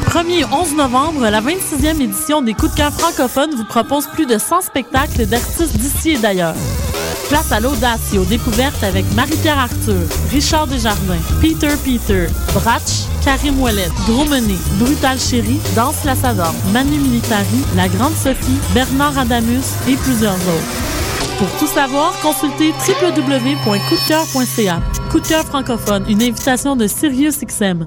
1er au 11 novembre, la 26e édition des Coups de cœur francophones vous propose plus de 100 spectacles d'artistes d'ici et d'ailleurs. Place à l'audace et aux découvertes avec Marie-Pierre Arthur, Richard Desjardins, Peter Peter, Bratch, Karim Ouellet, Gros Menet, Brutal Chéri, Danse Lassador, Manu Militari, La Grande Sophie, Bernard Adamus et plusieurs autres. Pour tout savoir, consultez www.coupdecoeur.ca. Coup de cœur francophone, une invitation de SiriusXM.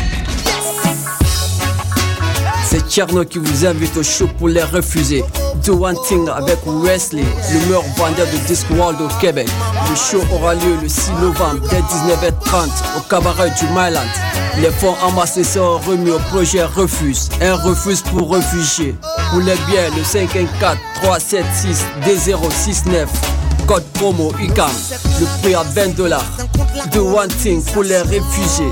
C'est Tcherno qui vous invite au show pour les refuser. Do One Thing avec Wesley, le meilleur vendeur de Discworld au Québec. Le show aura lieu le 6 novembre dès 19h30 au cabaret du Myland. Les fonds amassés seront remis au projet Refuse, un refuse pour réfugiés. Pour les biens, le 514 376 D069 code promo UCAM. Le prix à 20 dollars. Do One Thing pour les réfugiés.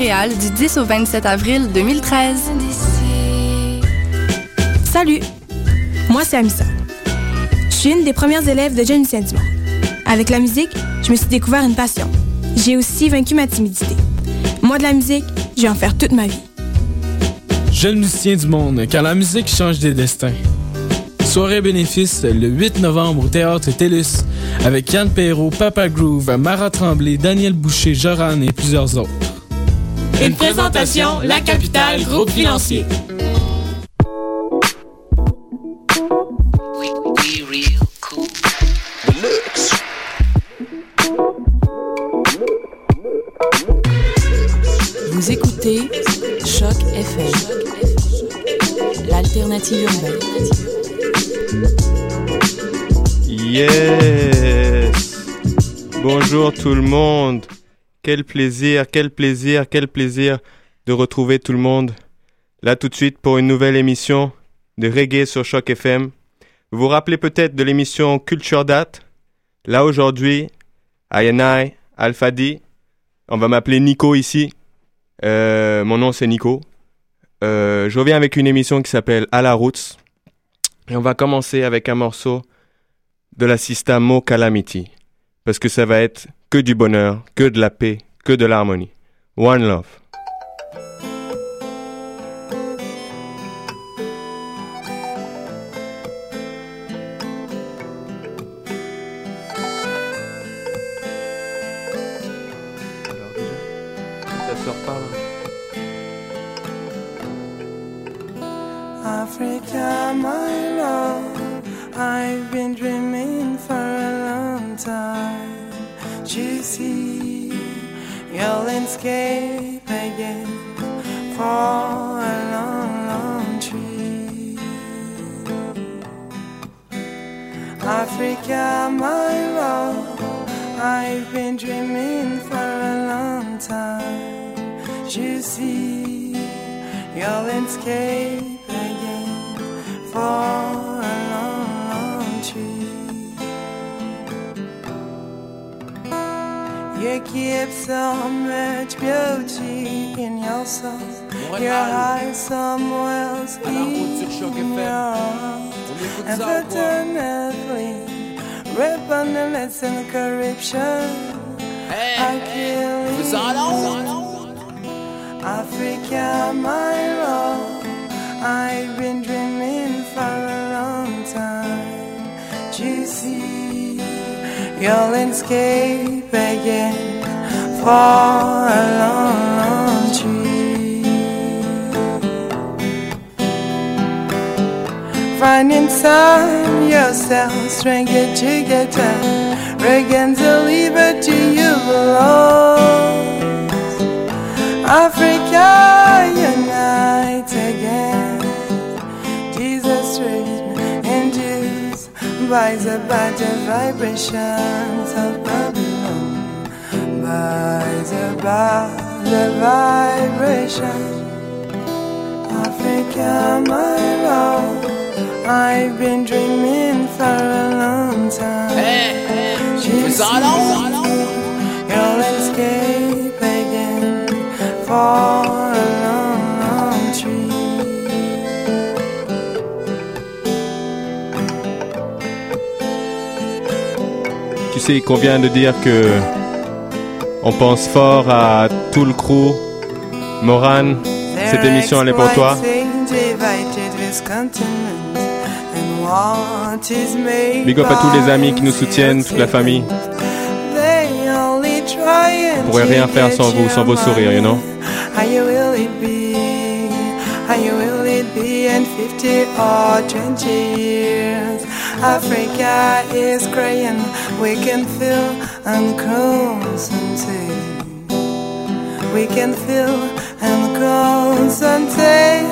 du 10 au 27 avril 2013. Salut, moi c'est Amissa. Je suis une des premières élèves de Jeune Lucien Dumont. Avec la musique, je me suis découvert une passion. J'ai aussi vaincu ma timidité. Moi de la musique, je vais en faire toute ma vie. Jeune musicien du monde, car la musique change des destins. Soirée bénéfice le 8 novembre au Théâtre TELUS avec Yann Perrault, Papa Groove, Mara Tremblay, Daniel Boucher, Joran et plusieurs autres. Une présentation, La Capitale, groupe financier. Vous écoutez Choc FM, l'alternative urbaine. Yes Bonjour tout le monde Quel plaisir, quel plaisir, quel plaisir de retrouver tout le monde là tout de suite pour une nouvelle émission de reggae sur Choc FM. Vous vous rappelez peut-être de l'émission Culture Date? Là aujourd'hui, I Alpha D, on va m'appeler Nico ici. Euh, mon nom c'est Nico. Euh, je reviens avec une émission qui s'appelle À la Roots. Et on va commencer avec un morceau de la Sista Mo Calamity. Parce que ça va être que du bonheur, que de la paix, que de l'harmonie. One Love. There's so much beauty in your soul. Your eyes somewhere else in your arms. And fraternally, ribbon and let's in the corruption. I kill hey. you. Africa, my love. I've been dreaming for a long time. Do you see your landscape again? fall along tree. Finding time yourself, strength to get time. Reagan's a lever to you alone. Africa unite again. Jesus raised and induced by the better vibrations of public. By the better vibration. Africa, my love. I've been dreaming for a long time. Jesus, your landscape again for a long, long tree. Tu sais, il convient de dire que on pense fort à tout le crew. Moran, cette émission elle est pour toi. Big up à tous les amis qui nous soutiennent, toute la famille. On pourrait rien faire sans vous, sans vos sourires, you know? How you will it be? How you will it be in 50 or 20 years? Africa is crying, we can feel and concentrate. We can feel and concentrate.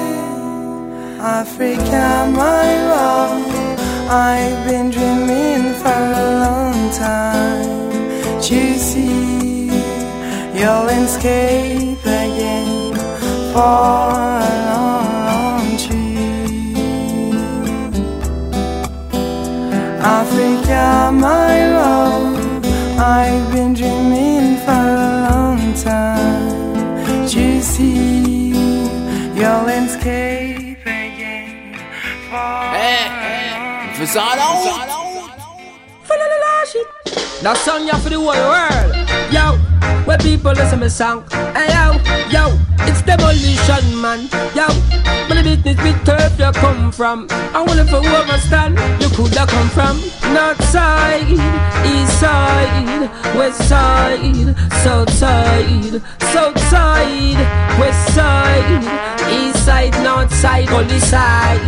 Africa, my love, I've been dreaming for a long time. To see your landscape again for a long, Africa, my love, I've been dreaming for a long time. To see your landscape again for Fais ça là That song ya for the whole world. Yo, where people listen to me song. Hey yo, yo, it's demolition man. Yo, but the business with turf you come from. I wanna for who understand you coulda come from. North side, east side, west side, south side, south side, west side, east side, north side, only side.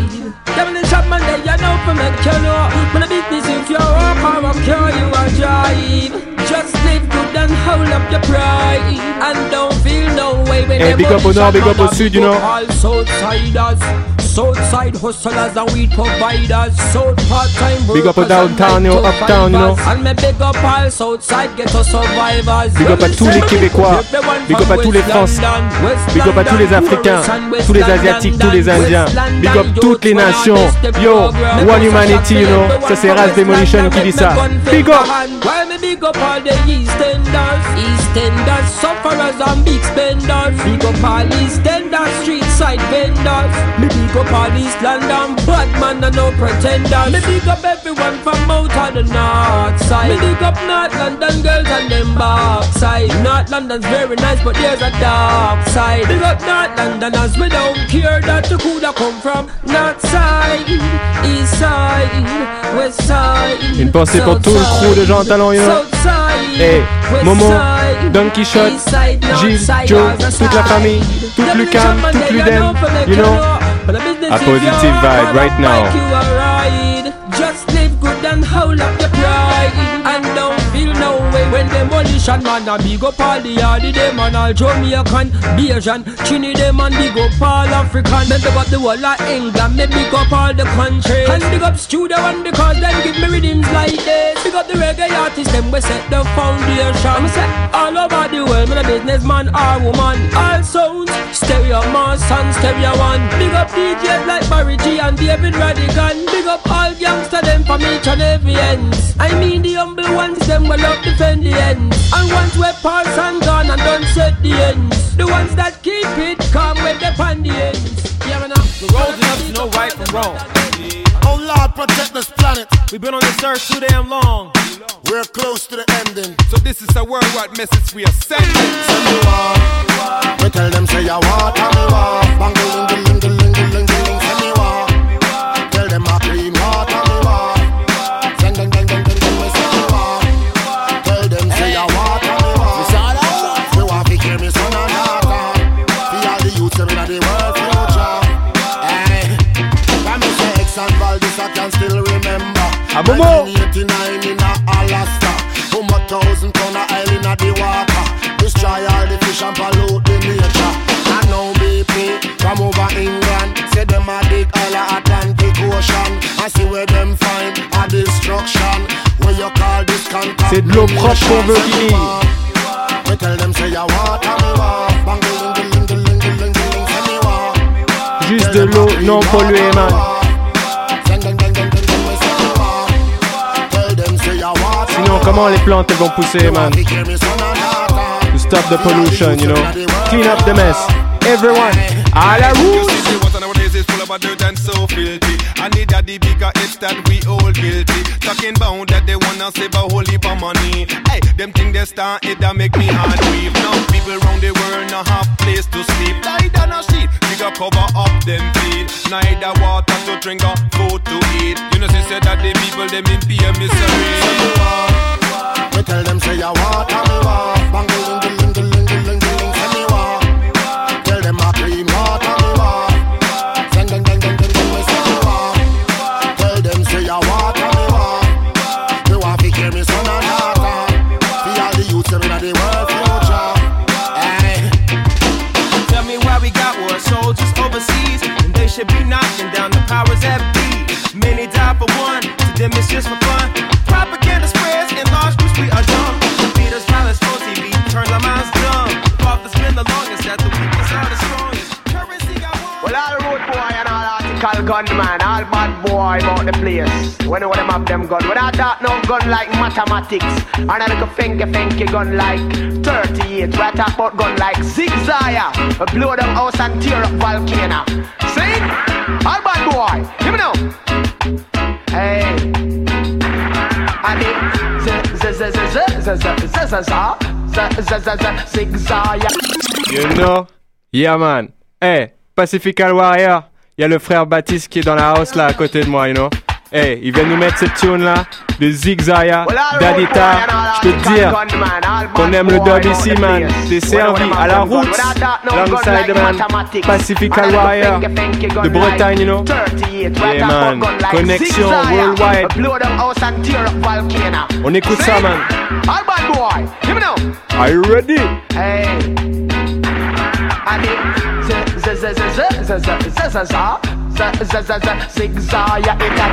Them the shop man there, you know for make you know. But the business if you walk or car you a drive. Just live good and hold up your pride. And don't feel no way when Hey, them big up au nord, big up au sud, you know. All Southsiders, Southside hustlers and weed providers, South part-time Big up au downtown, you know, uptown, you know. And me big up all Southside ghetto survivors. Big up à tous les Québécois, big up à tous les Français, big up à tous les Africains, tous les Asiatiques, tous les Indiens, big up toutes les nations. Yo, One Humanity, you know, ça c'est Raz Demolition qui dit ça. Big up! Why me big up all the Eastenders. Eastenders, sufferers and big spenders. Big up all Eastenders, street side vendors. Me big up all East London, bad man and no pretenders. Me big up everyone from out of the north side. Me big up North London girls and them backside North London's very nice but there's a dark side. Big up North Londoners, we don't care that you coulda come from North side, East side, West side Une pensée pour tout le crew de gens talent, you know. Hey, Momo, Don Quichotte, Gilles, Joe, toute la famille, toute Lucam, toute Ludem, you know. A positive vibe right now. Just live good and hold up your pride And don't when demolition man A big up all the hardy them and all Jamaican, Bayesian, Trinidad man Big up all African, me big up the whole of England Me big up all the country And big up studio one because them give me rhythms like this. Big up the reggae artists them we set the foundation. Say all over the world me a businessman or woman. All sounds, stereo mass and stereo one. Big up DJs like Barry G and David Radigan. Big up all gangster them from each and every ends I mean the humble ones, them will love defend the ends. And ones where pulse and gun and don't set the ends. The ones that keep it calm when they pan the ends. Yeah, man, We're old enough to know right from wrong. Oh Lord, protect this planet. We've been on this earth too damn long. We're close to the ending. So this is a worldwide message we are sending. Send me war. We tell them say I want and me war. Bangaling, galing, galing, galing, galing. Abomo. 1989 in Alaska. Boom a thousand ton of oil in the water. Destroy all the fish and pollute the nature. And now BP from over England say them a dig all a Atlantic Ocean. I see where them find a destruction. Where you call this C'est de l'eau propre qu'on veut qu'il We tell them say ya water me me war. Juste de l'eau non polluée, man. Comment les plantes elles vont pousser, man? To stop the pollution, you know? Clean up the mess. Everyone, à la of dirt and so filthy. The daddy because that we all guilty. Talking about that they wanna save a whole heap of money. Hey, them thing they start it that make me heart weep. Now people the world no have place to sleep. Lie down a sheet, cover up them. Neither water to drink or food to eat. You know, she said that the people them in fear misery. So We tell them say ya water me war. Powers that be. Many die for one, to them it's just for fun. Propaganda spreads in large groups, we are dumb. Feed us violence on TV, turns our minds dumb. Fault has been the longest, that the weakest are the strongest. Currency got one. Well, all road boy and all article gunman, all bad boy about the place. When them have them gun, without that no gun like mathematics, and I make a finky finky gun like 38. We talk about gun like zigzag, blow them house and tear up volcano. See? All bad boy, give me. Hey. You know, yeah man. Hey, Pacifical Warrior. Il y a le frère Baptiste qui est dans la house là à côté de moi, you know. Hey, il vient nous mettre cette tune là de Zigzaya, Dadita. Je peux te dire qu'on aime le dub ici, man. C'est servi à la route, alongside man. Pacifical Warrior de Bretagne, you know? Yeah, man. Connexion worldwide. On écoute ça, man. Are you ready? Hey. zigzag, zigzag, zigzag, zigzag,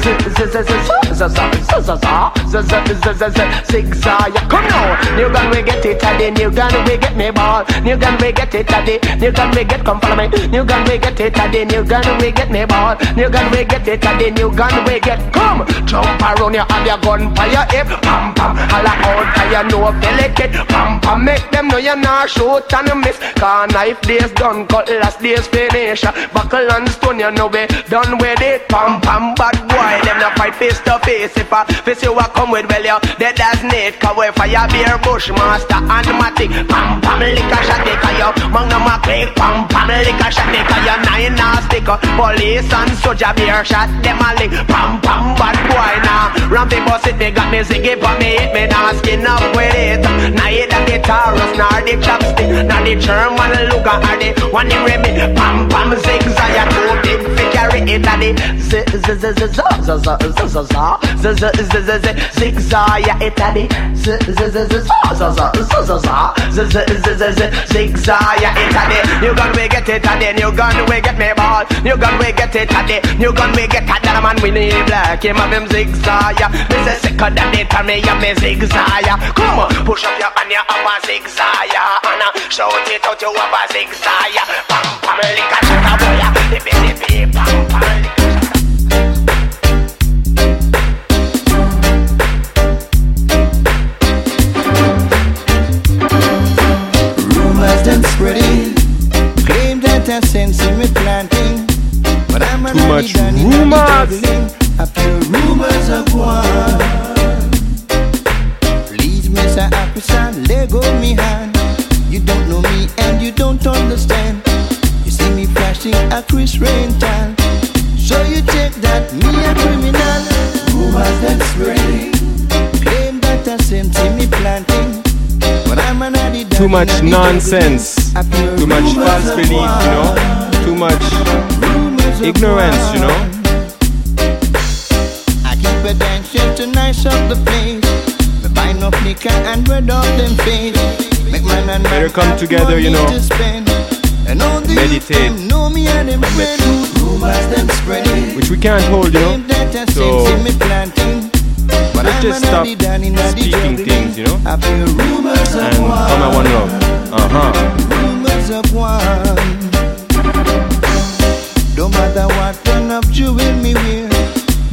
zigzag, zigzag, zigzag, zigzag, zigzag, zigzag, z z z z six I come now. New gun we get it today. New gun we get me ball. New gun we get it today. New gun we get come follow me. New gun we get it today. New gun we get me ball. New gun we get it today. New gun we get come. Jump around you have your gun fire your hip. Pam pam holla out fire no know delicate. Pam pam make them know you're not shoot and miss. Car knife days done, cut last days finish. Buckle and stone you know we done with it. Pam pam bad boy them not fight face to face. If I face you a come with well you dead as Nate cause we fire beer bushmaster and matic pam pam lick a shot take a you magnum a click pam pam lick a shot take a you nine a stick police and soldier beer shot them a lick pam pam bad boy now ram the bus it me got me ziggy but me hit me now skin up with it neither the Taurus nor the chopstick nor the German Luger or the one in Remy pam pam zigzag ya too big fi carry it a the z z z z z z z z z z z z z z zigzag, ja i tady z, z, z, z, za, za, za, za, za, z, z, z, z, z, zigzag, ja i tady New gun we get it tady, new gun we get me ball New gun we get it tady, new gun we get it That man we need black, him have him zigzag, ja This is sicker than they tell me, yeah, me zigzag, ja Come on, push up your hand, you have a zigzag, ja And uh, shout it out, you have a zigzag, ja Pam, pam, lick a shot a boy, ja Dippy, dippy, pam, pam, lick a shot a boy and spreading. Claim that I've seen me planting. But I'm Too much rumors. much nonsense, too much false belief, you know, too much ignorance, you know. I keep attention to nice of the place, the vine of and bread of them face. Make man and Better come together, you know. Meditate. Which we can't hold, you know. So but let's just stop speaking things, you know? I And come war. one love. Uh huh. Don't matter what kind of jewel me wear.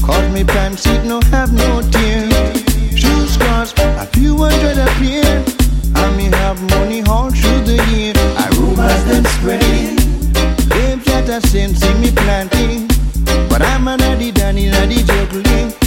Cause me pants it no have no tear. Shoes cost a few hundred a pair. And me have money all through the year. I rumors them spreading. Claims that I same see me planting. But I'm a addy danny addy juggling.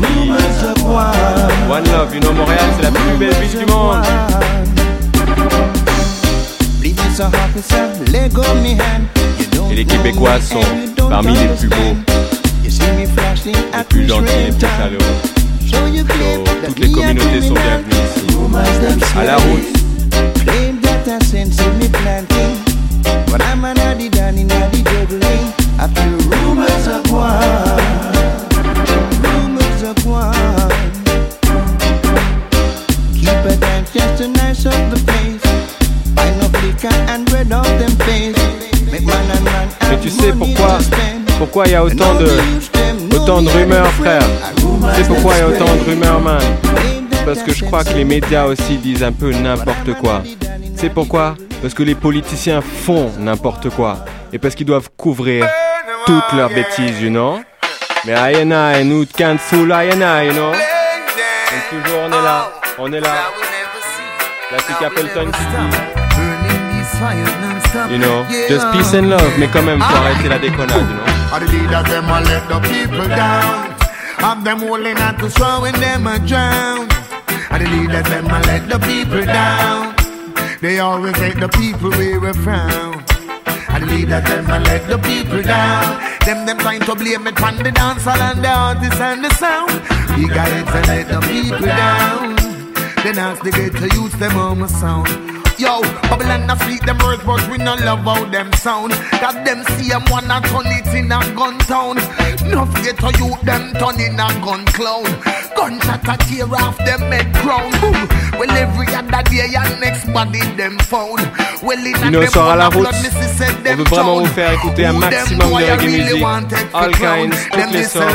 pente là, puis One Love, you know, Montréal c'est la plus belle ville du monde. Me Et les Québécois sont parmi les plus beaux, me les plus gentils, les plus chaleureux. So So, toutes les communautés sont bienvenues ici. À la route. Me. But I'm an addy danny juggling. I feel rumors of war. Mais tu sais pourquoi. Pourquoi il y a autant de autant de rumeurs, frère? Tu sais pourquoi il y a autant de rumeurs, man? Parce que je crois que les médias aussi disent un peu n'importe quoi. C'est pourquoi? Parce que les politiciens font n'importe quoi et parce qu'ils doivent couvrir toutes leurs bêtises, you know? Mais I and I, nous can't fool I and I, you know? Donc toujours on est là, on est là. La petite Appleton qui dit, you know, just peace and love, mais quand même faut ah. arrêter la déconnade, you know. Are the leaders them a let the people down. Have them holding on to when them a drown. Are the leaders them a let the people down. They always make the people wear a frown. Are the leaders them a let the people down. Them them trying to blame it on the dancehall and the artists and the sound. Big heads and let the people down. Then ask the ghetto youth them on my sound. Yo, Babylon a speak them words, but we no love how them sound. Got them see them wanna turn it in a gun town. No forget to youth them turn in a gun clown. Gunshot a tear off them head crown. Well, every other day your next body them found. Well, in You know, them sort à la route. blood, Missy said On them veut vraiment vous faire écouter un maximum de I reggae really music. All kinds, toutes les sortes.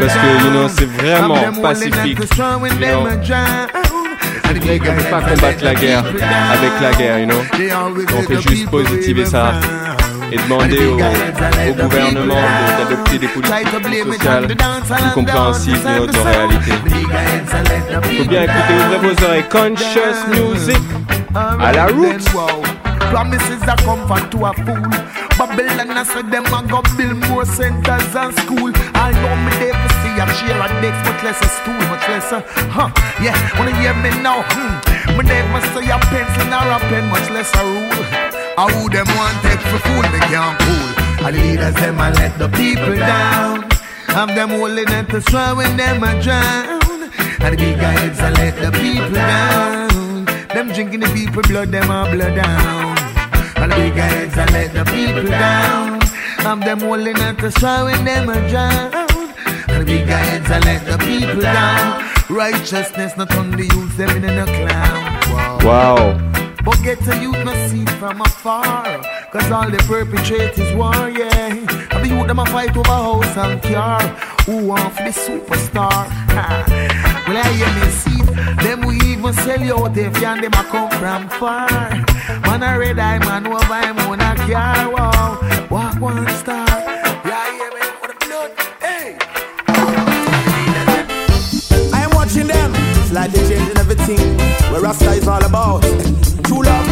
Parce que, you know, c'est vraiment pacifique. You know. vrai qu'on peut pas combattre la guerre avec la guerre, you know. On fait juste positiver ça et demander au, au gouvernement de- d'adopter des politiques sociales plus compréhensibles de notre réalité. Faut bien écouter, ouvrez vos oreilles. Conscious music à la route. Promises a comfort to a fool. Babylon I said them a go build more centers and school. I know me there to see a share a decks, much less a stool, much less a huh. Yeah, wanna hear me now? Hmm. Me never say a pencil or a pen, much less a rule. I who them want take for fool, me can't fool. And the leaders them a let the people down. Have them holding at the when them a drown. And the big heads a let the people down. Them drinking the people blood, them a blood down. And the big heads a let the people down. Have them holding at the straw when them a drown. the big heads and let the people down. Righteousness not on the youth, them in a clown. Wow. But get a youth no see from afar. Cause all the perpetrators war, yeah. And the youth them a fight over house and car. Who want for the superstar? Well, I hear me see them we even sell you out if you and them a come from far. Man a red eye man over him on a car. Wow, walk one star. Yeah, I hear me for the blood. Hey. I'm watching them, slightly changing everything. Where Rasta is all about. True love,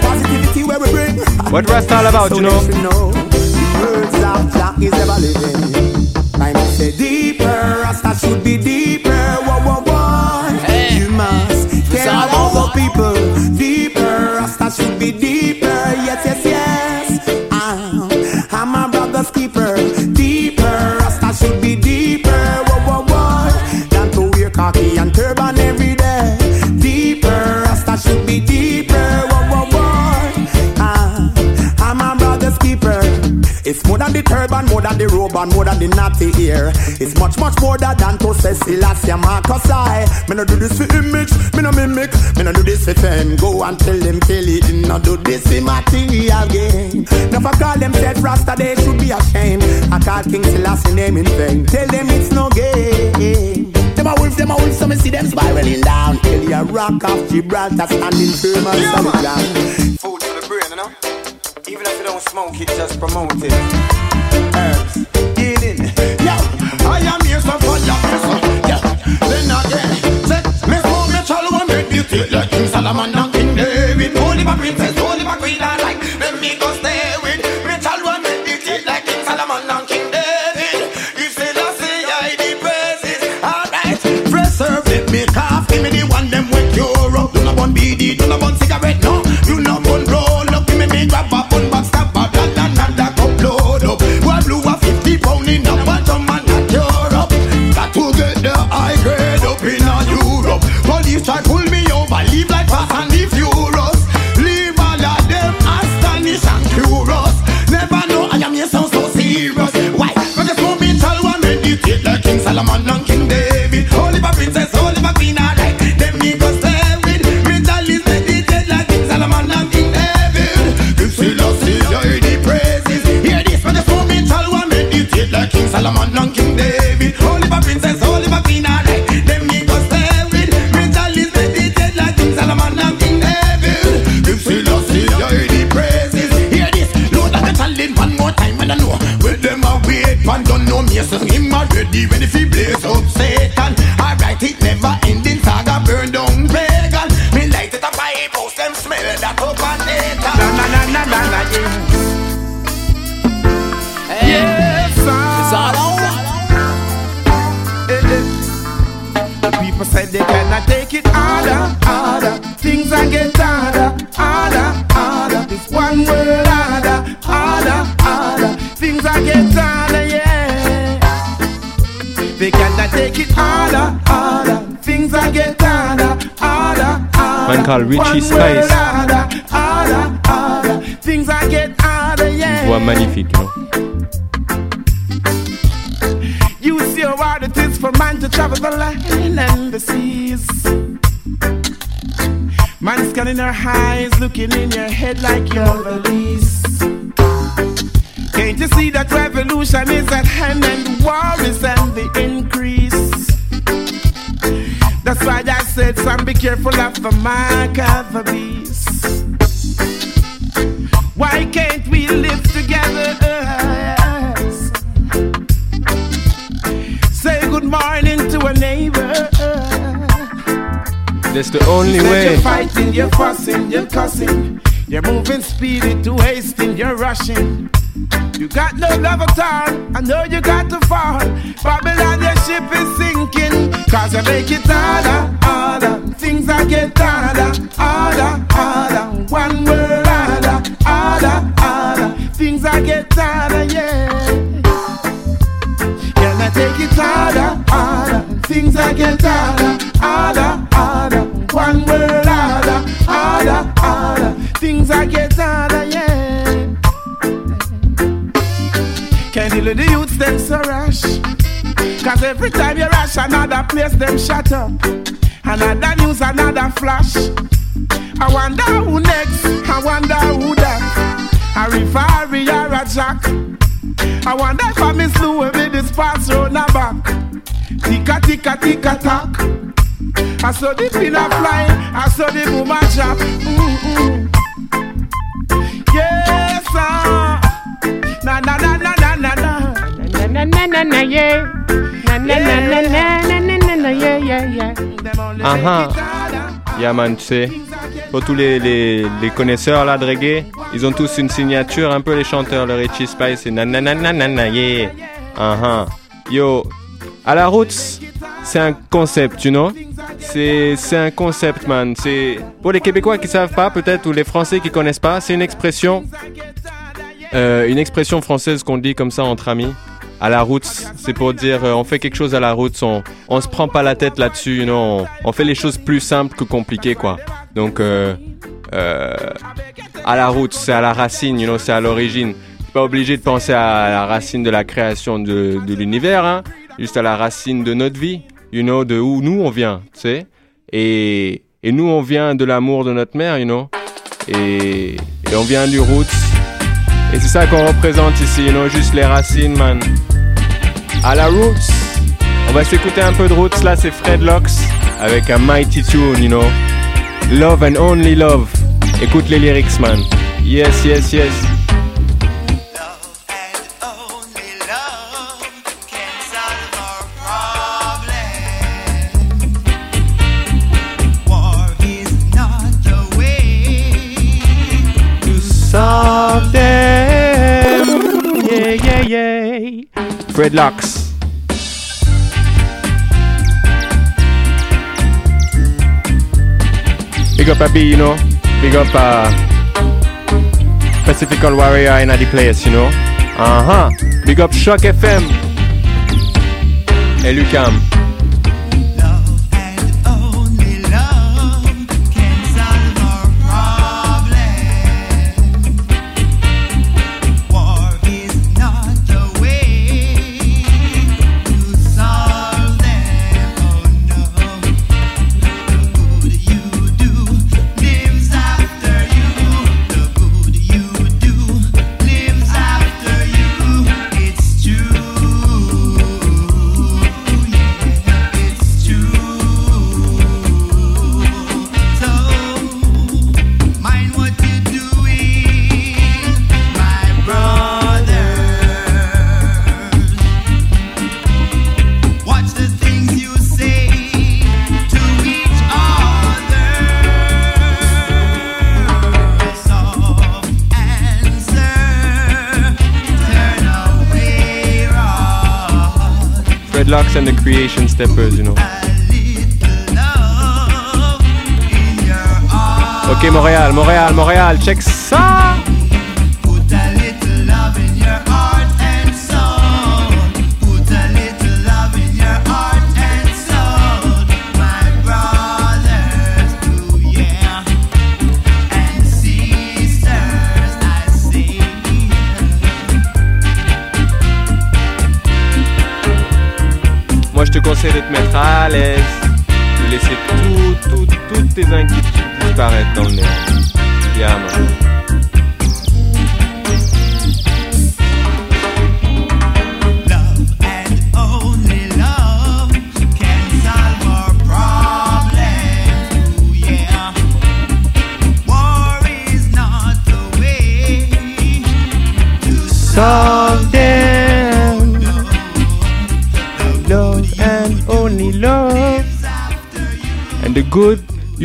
positivity where we bring. What Rasta all about, so you know? they know the words of Jah is ever living. I must say deeper, Rasta should be deeper. keeper. Turban, more than the robe, and more than the natty ear. It's much, much more than to say Selassie Marcus I. Me no do this for image, me no mimic, me no do this for fame. Go and tell them Kelly, him no do this for material gain. Never call themselves Rasta, they should be ashamed. I call King Selassie name in vain. Tell them it's no game. Them a wolf, them a wolf, so me see them spiraling down. Kelly a rock off Gibraltar, standing firm and solid ground. Food for the brain, you know? Even if you don't smoke it, just promote it. Herbs. Yo, I am here so for your then again, me home me make beauty like King Solomon and King David. Holy my princess, holy my queen, I like me go stay with. Me make beauty like King Solomon and King David. If I say I alright. Me give me the one them with Europe. Do not bun BD, do not bun cigarette, no. And leave furious. Leave all of them astonished and curious. Never know I am here sound so serious. Meditate like King Solomon and King David. Holy princess, get harder, yeah. Voix magnifique, you see how hard it is for man to travel the land and the seas. Man scanning our eyes, looking in your head like you're the least. Can't you see that revolution is at hand and war is on the increase? That's why I said, son, be careful of the mark to hasting, you're rushing. You got no love at all. I know you got to fall. Babylon, your ship is sinking. Cause you make it harder. back. I wonder if I miss this back. The I saw the Yes. Na na pour tous les, connaisseurs là de ils ont tous une signature, un peu les chanteurs, le Richie Spice, c'est nananana, yeah. Ah ah. Yo, à la roots, c'est un concept, you know? C'est un concept, man. C'est pour les Québécois qui savent pas, peut-être, ou les Français qui connaissent pas, c'est une expression, euh, une expression française qu'on dit comme ça entre amis. À la route, c'est pour dire euh, on fait quelque chose à la route, on, on se prend pas la tête là-dessus, you know, on, on fait les choses plus simples que compliquées, quoi. Donc, euh, euh, à la route, c'est à la racine, you know, c'est à l'origine. Pas obligé de penser à la racine de la création de, de l'univers, hein, juste à la racine de notre vie, you know, de où nous on vient, tu sais. Et, et nous on vient de l'amour de notre mère, you know. Et, et on vient du roots. Et c'est ça qu'on représente ici, you know, juste les racines, man. À la roots. On va s'écouter un peu de roots, là c'est Fred Locks avec un mighty tune, you know. Love and only love. Écoute les lyrics, man. Yes, yes, yes. Solve. Yeah, yeah, yeah. Big up a you know. Big up a Pacifical Warrior in the place, you know? Uh huh. Big up Shock FM. Et Lucam. Montréal, check ça!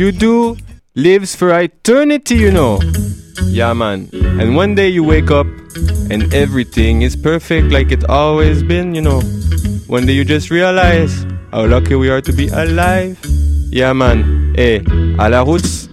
You do lives for eternity, you know. Yeah, man. And one day you wake up and everything is perfect like it always been, you know. One day you just realize how lucky we are to be alive. Yeah, man. Hey, à la route.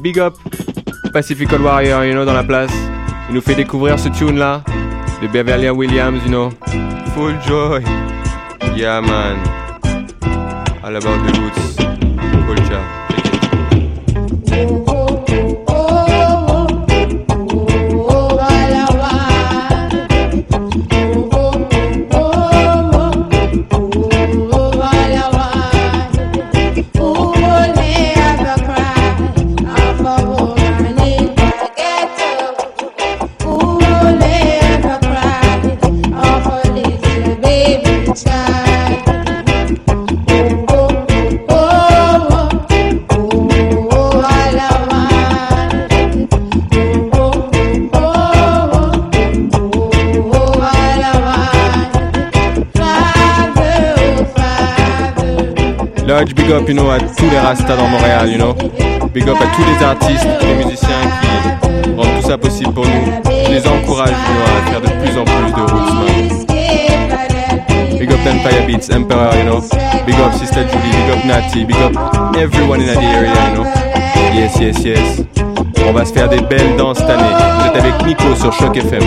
Big up Pacifical Warrior, you know, dans la place. Il nous fait découvrir ce tune là de Beverly Williams, you know. Full joy. Yeah, man. All about the roots. Big up, you know, à tous les rastas dans Montréal, you know. Big up à tous les artistes, tous les musiciens qui rendent tout ça possible pour nous. Je les encourage, à faire de plus en plus de roots. Big up Empire Beats, Emperor, you know. Big up Sister Julie, big up Natty, big up everyone in the area, you know. Yes, yes, yes. On va se faire des belles danses cette année. Vous êtes avec Nico sur Choc FM.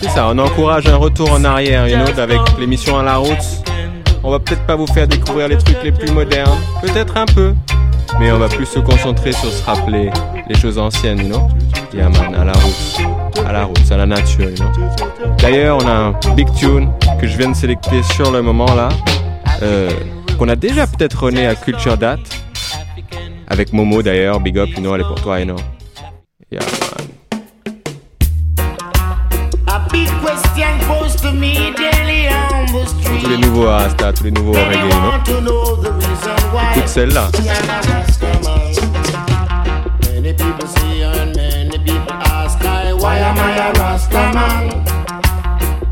C'est ça, on encourage un retour en arrière, you know, avec l'émission à la route. On va peut-être pas vous faire découvrir les trucs les plus modernes, peut-être un peu, mais on va plus se concentrer sur se rappeler les choses anciennes, you know. Yeah man, à la route, à la route, à la nature, you know. D'ailleurs, on a un big tune que je viens de sélecter sur le moment là, euh, qu'on a déjà peut-être rené à Culture Date, avec Momo d'ailleurs, big up, you know, elle est pour toi, you know. Yeah man. A big question posed to me daily on the street. Tous les nouveaux Rasta, tous les nouveaux reggae, you know. Écoute celle-là. Many people see and many people ask I, why am I a Rasta man?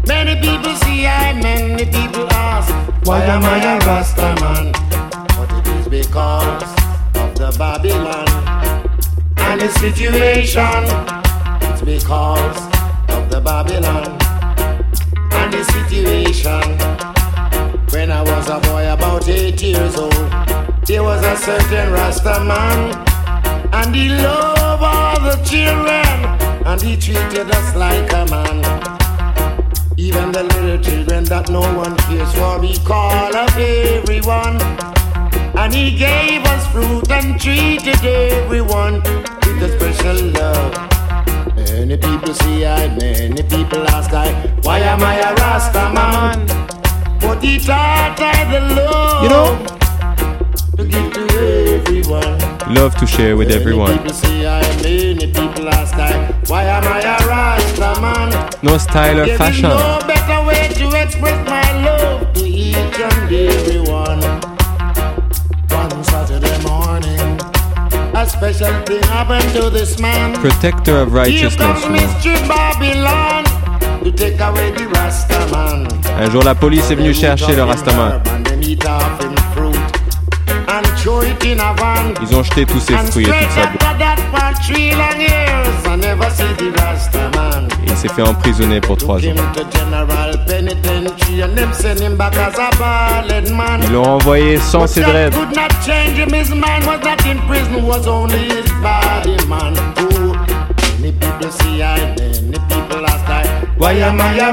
Many people see I, many people ask, why am I a Rasta man? But it is because the Babylon and the situation. It's because of the Babylon and the situation. When I was a boy about eight years old, there was a certain Rasta man, and he loved all the children, and he treated us like a man. Even the little children that no one cares for, he called of everyone. And he gave us fruit and treated everyone with a special love. Many people see I, many people ask I, why am I a Rasta man? But he taught I the love You know? to give to everyone. Love to share with everyone. People see I, many people ask I, why am I a Rasta man? No style or fashion. no better way to express my love to each and everyone. A special thing happened to this man. Protector of righteousness. Un jour, la police est venue chercher le Rastaman. Ils ont jeté tous And fruits et straight tout ça. after that for three long years, I never see the Rasta man. Il s'est fait emprisonner pour trois ans. Ils l'ont envoyé sans ses why am I a?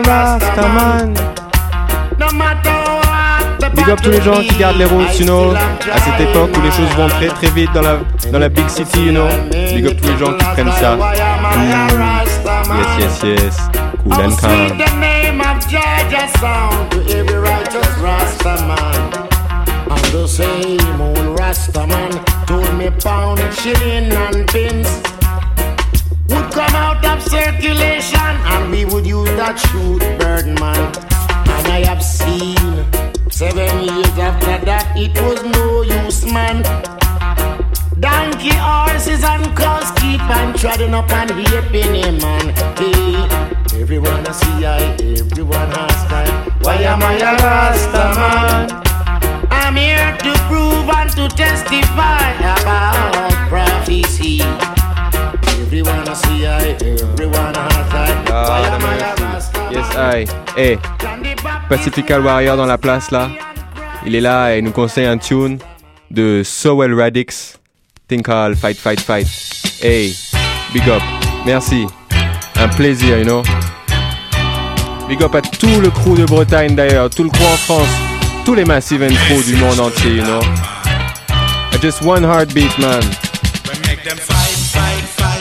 No matter the Big up tous les gens qui gardent les routes, you know, à cette époque où les choses vont très très vite dans la, dans la big city, you know. Big up tous les gens qui prennent ça. Mm. Yes, yes, yes. Cool and calm. the same old Rasta man told me pound, shilling and pins would come out of circulation and we would use that shoot bird man. And I have seen seven years after that it was no use man. Donkey horses and cows keep on treading up and heaping him man. Hey, everyone I see I, everyone ask I, why am I a Rasta man? I'm here to prove and to testify about prophecy. Everyone I see I, everyone ask I, why Ah, I Yes, I. Hey, Pacifical Warrior dans la place là. Il est là et nous conseille un tune de Sowell Radix. Think All, Fight, Fight, Fight. Hey, big up. Merci. Un plaisir, you know. Big up à tout le crew de Bretagne d'ailleurs, tout le crew en France, tous les Massive and crew du monde entier, you know. Just one heartbeat, man. Make them fight, fight, fight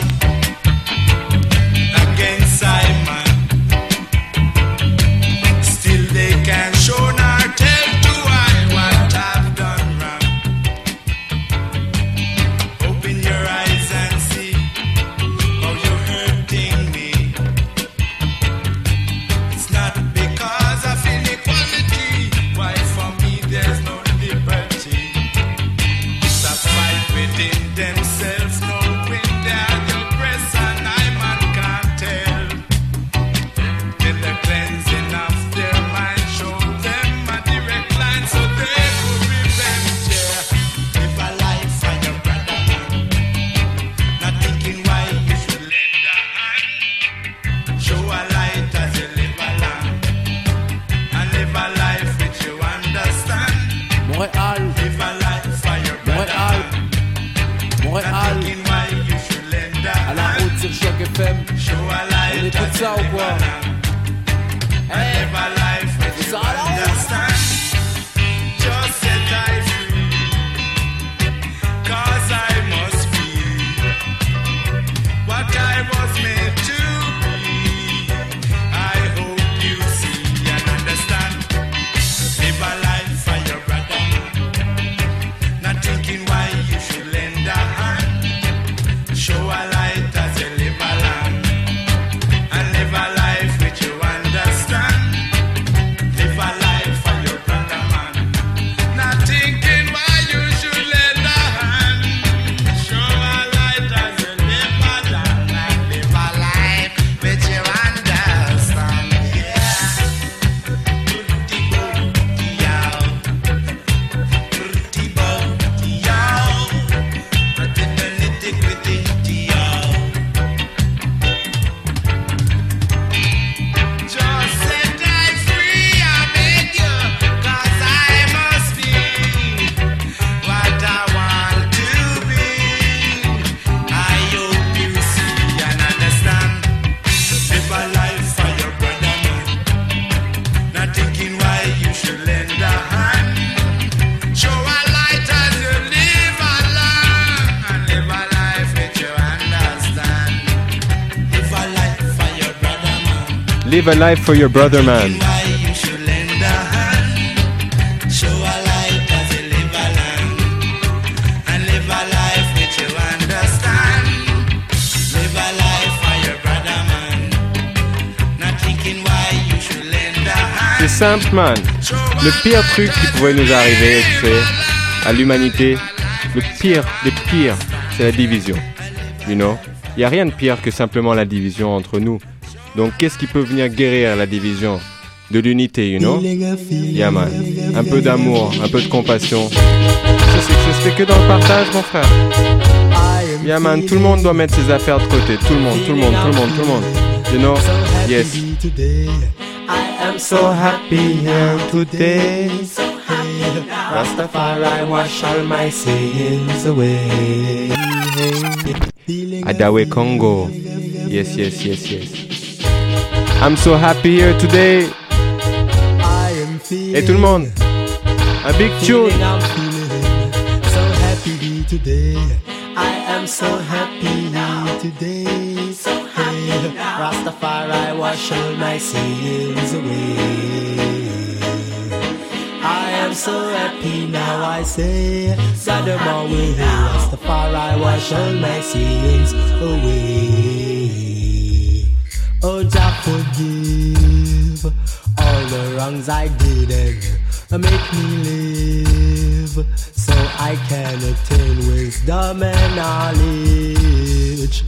So what? Thinking why you should lend a hand. C'est simple, man. Le pire truc qui pouvait nous arriver, sais, à l'humanité, le pire des pires, c'est la division. You know? Il n'y a rien de pire que simplement la division entre nous. Donc, qu'est-ce qui peut venir guérir la division De l'unité, you know? Yeah, man. Un peu d'amour, un peu de compassion. Ça, se que dans le partage, mon frère. Yeah, man. Tout le monde doit mettre ses affaires de côté. Tout le monde, tout le monde, tout le monde, tout le monde. You know? Yes. So happy today. Adawe Congo. Yes, yes, yes, yes. I'm so happy here today. Et tout le monde, un big tune. i'm So happy today. I am so happy today. So happy. now. Rastafari wash all my sins away. I am so happy now I say Sodom away Rastafari wash all my sins away Oh Jah forgive all the wrongs I did and make me live so I can attain wisdom and knowledge.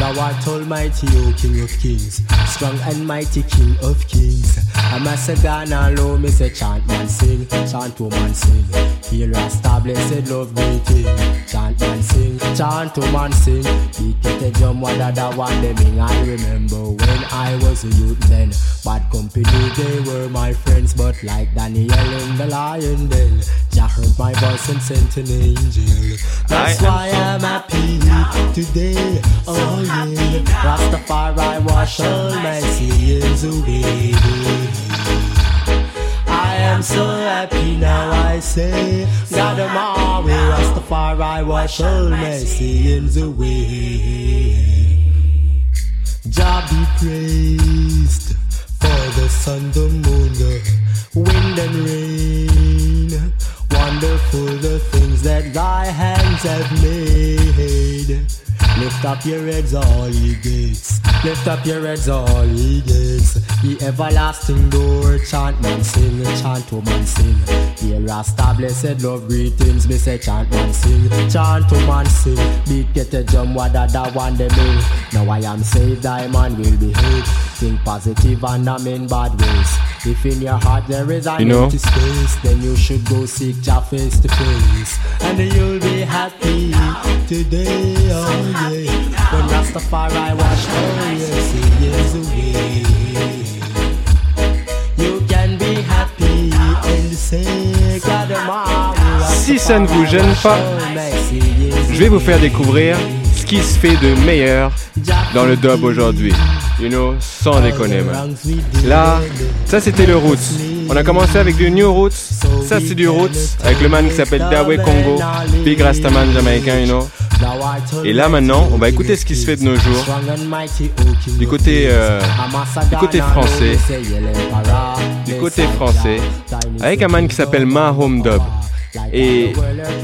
Thou art almighty, O King of Kings, strong and mighty King of Kings. I'm a Sagana low, me say chant man sing, chant woman sing. Heal Rasta blessed love greeting, chant man sing, chant woman sing. He get a drum, what that one them. I remember when I was a youth then, bad company they were my friends, but like Daniel in the lion den, Jah heard my voice and sent an angel. That's I why I'm happy today. Oh Rastafari wash all my sins away. I am so happy now. I say, God Almighty, Rastafari wash all my sins away. Jah be praised for the sun, the moon, the wind and rain. Wonderful the things that thy hands have made. Lift up your heads, all ye gates. Lift up your heads, all ye gates. Ye everlasting door, chant man sing, chant woman sing. Ye Rasta blessed love greetings, me say chant man sing, chant woman sing. Beat get a drum, what that one them in. Now I am saved, I man will behave. Think positive and I'm in bad ways. If in your heart there is an You know? empty space, then you should go seek Jah face to face, and you'll be happy today. Oh yeah, when Rastafari wash all your sins away, you can be happy and say, God Si ça ne vous gêne pas, je vais vous faire découvrir ce qui se fait de meilleur dans le dub aujourd'hui. You know, sans déconner. Là, ça c'était le Roots. On a commencé avec du New Roots. Ça c'est du Roots avec le man qui s'appelle Dawe Congo, Big Rastaman jamaïcain, you know. Et là maintenant, on va écouter ce qui se fait de nos jours du côté euh, du côté français, du côté français, avec un man qui s'appelle Ma Home Dub. Et,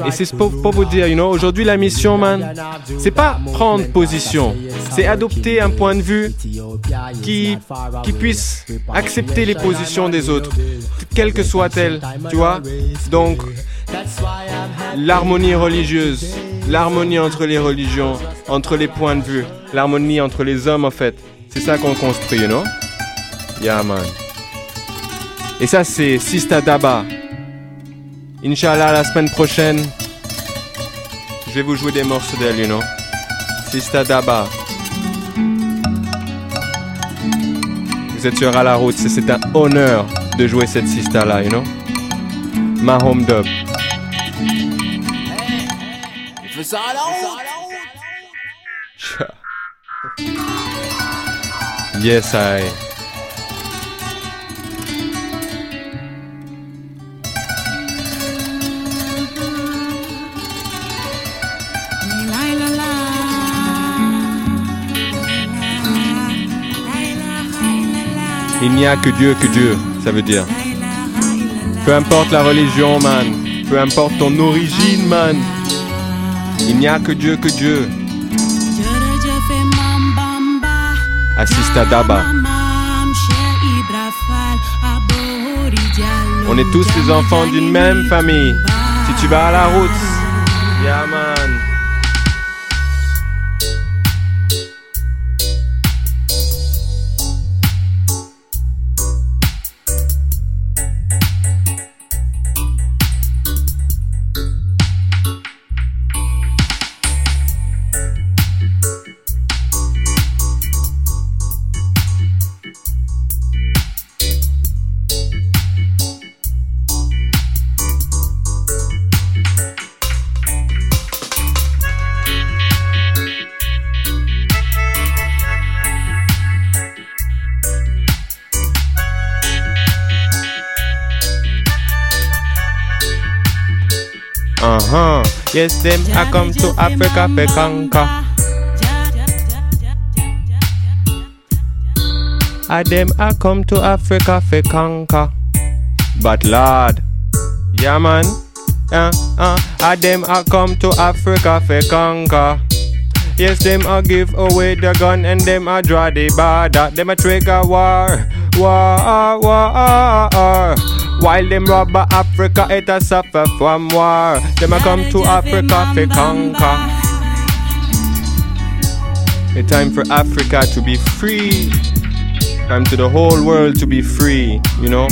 et c'est pour, pour vous dire, you know, aujourd'hui la mission, man, c'est pas prendre position, c'est adopter un point de vue qui, qui puisse accepter les positions des autres, quelles que soient-elles, tu vois. Donc, l'harmonie religieuse, l'harmonie entre les religions, entre les points de vue, l'harmonie entre les hommes, en fait, c'est ça qu'on construit, you know? Yeah, man. Et ça, c'est Sista Daba. Inch'Allah, la semaine prochaine, je vais vous jouer des morceaux d'elle, you know. Sista Daba. Vous êtes sur à la route, c'est- un honneur de jouer cette Sista là, you know? Ma home dub. Ça à la route. Yes, I. Il n'y a que Dieu que Dieu, ça veut dire. Peu importe la religion, man. Peu importe ton origine, man. Il n'y a que Dieu que Dieu. Assista Daba. On est tous les enfants d'une même famille. Si tu vas à la route, Yes, them I come to Africa for conquer. I them I come to Africa for conquer. But Lord, yeah man, uh, uh, I them I come to Africa for conquer. Yes, them I give away the gun and them I draw the border. Them a trigger war, war, war. While them rob Africa, it a suffer from war. Them a come to Africa for conquer. It's time for Africa to be free. Time to the whole world to be free, you know.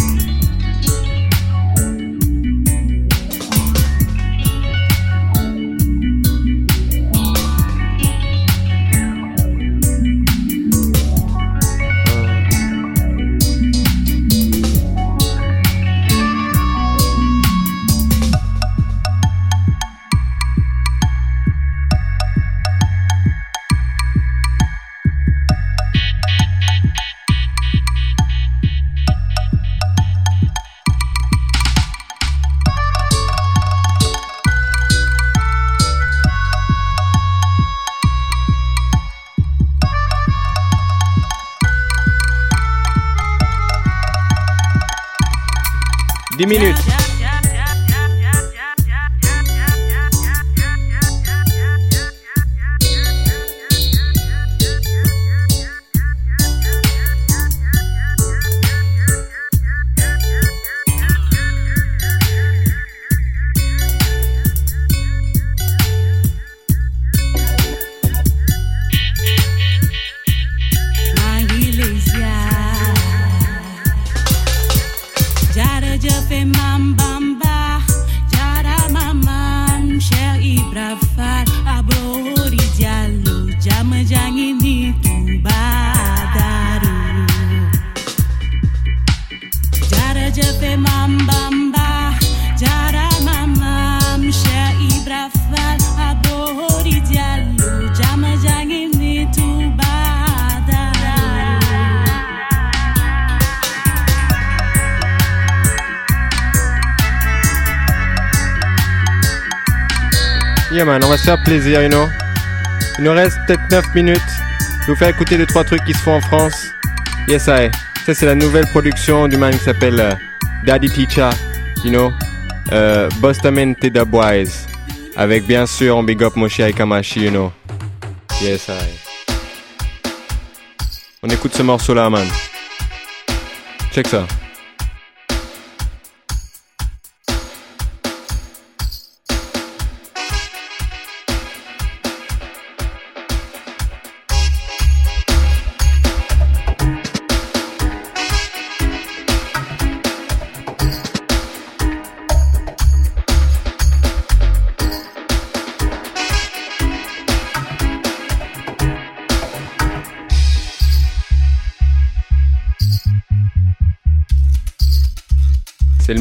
Faire plaisir, you know. Il nous reste peut-être 9 minutes. Je vous faire écouter deux trois trucs qui se font en France. Yes I. Ça c'est la nouvelle production du man qui s'appelle euh, Daddy Teacher, you know. Euh, Bostamente Dubwise. Avec bien sûr on big up Moshi Aikamashi, you know. Yes I. On écoute ce morceau là man. Check ça.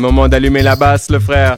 Moment d'allumer la basse, le frère.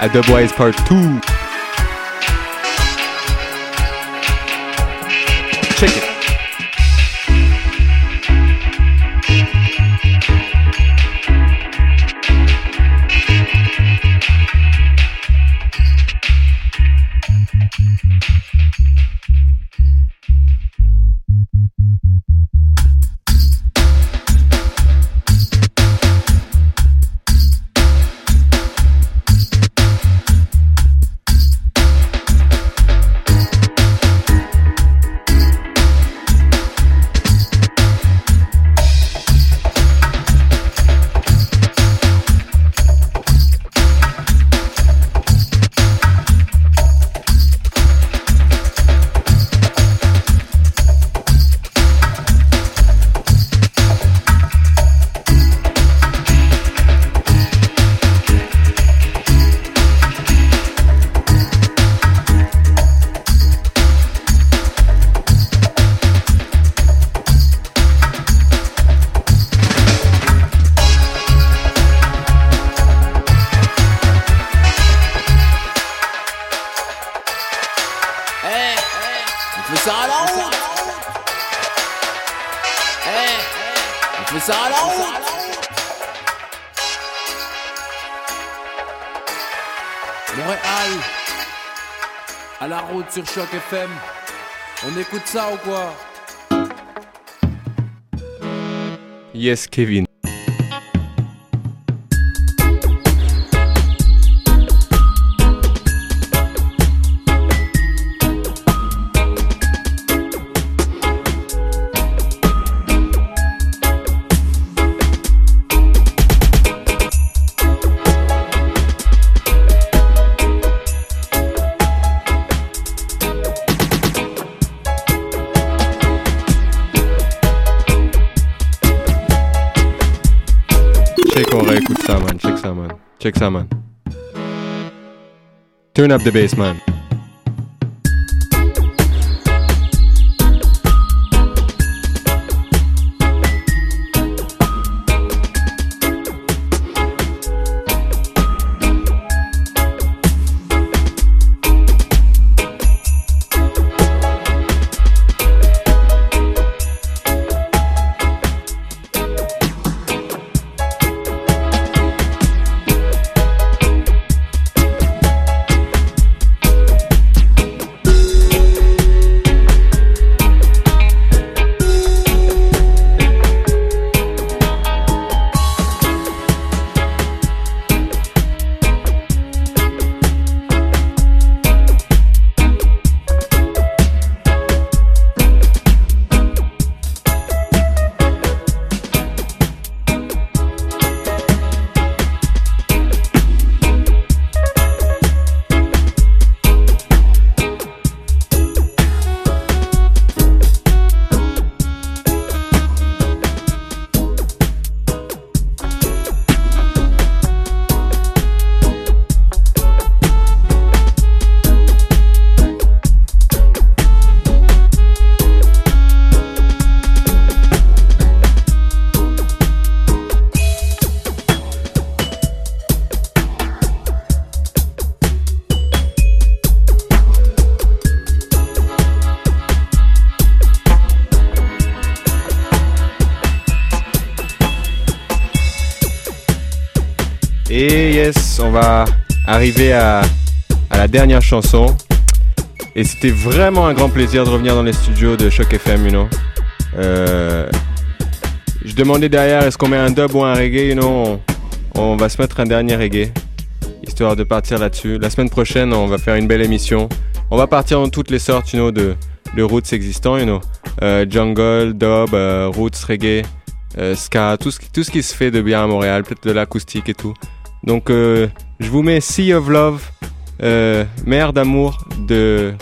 À Dubwise Part 2. Choc FM. On écoute ça ou quoi? Yes, Kevin. Turn up the bass, man. On va arriver à, la dernière chanson. Et c'était vraiment un grand plaisir de revenir dans les studios de Choc FM, you know. Euh, je demandais derrière, est-ce qu'on met un dub ou un reggae. On, va se mettre un dernier reggae, histoire de partir là-dessus. La semaine prochaine, on va faire une belle émission. On va partir dans toutes les sortes, you de, de roots existants, you. Euh, jungle, dub, euh, roots, reggae, euh, ska, tout ce, tout ce qui se fait de bien à Montréal, peut-être de l'acoustique et tout. Donc, euh, je vous mets Sea of Love, euh, Mère d'amour de,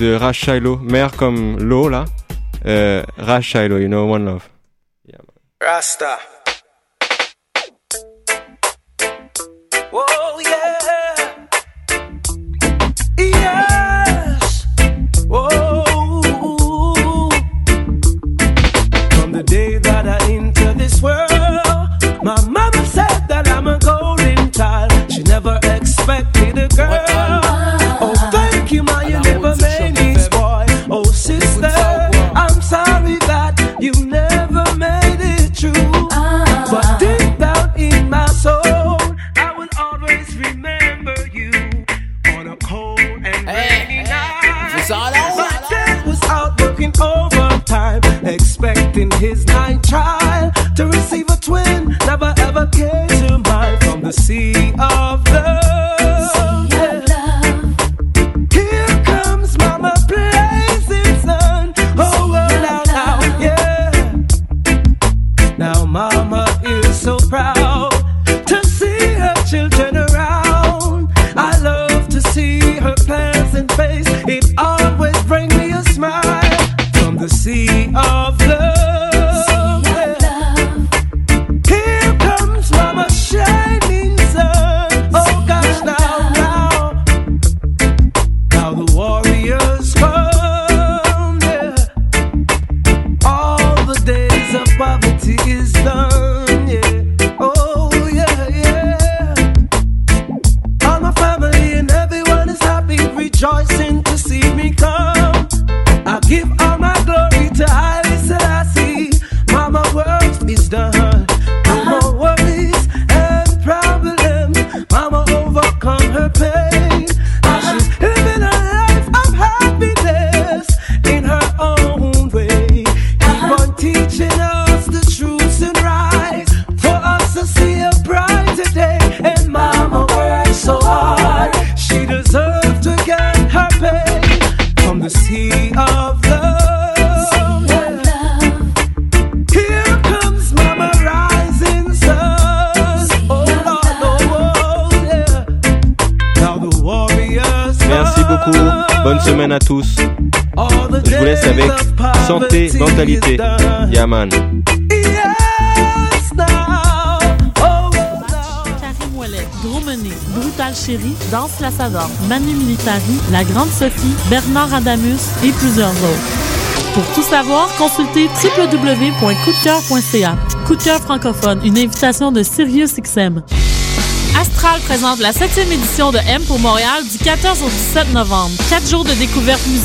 de Rash. Mère comme l'eau, là. Euh, you know, One Love. Rasta. Never a girl. Oh, thank you, ma, you never made me spoil. Oh, sister, I'm sorry that you never made it true. But deep down in my soul, I will always remember you on a cold and rainy night. My dad was out working overtime, expecting his ninth child to receive a twin. Never ever came to mind from the sea of love. Mama is so proud Mentalité. done. Yaman. Yes, now. Oh, Brutal Chéri, Danse la Manu Militari, La Grande Sophie, Bernard Adamus et plusieurs autres. Pour tout savoir, consultez www.coupdecoeur.ca. Coup de cœur francophone, une invitation de SiriusXM. Astral présente la 7e édition de M pour Montréal du 14 au 17 novembre. Quatre jours de découverte musicale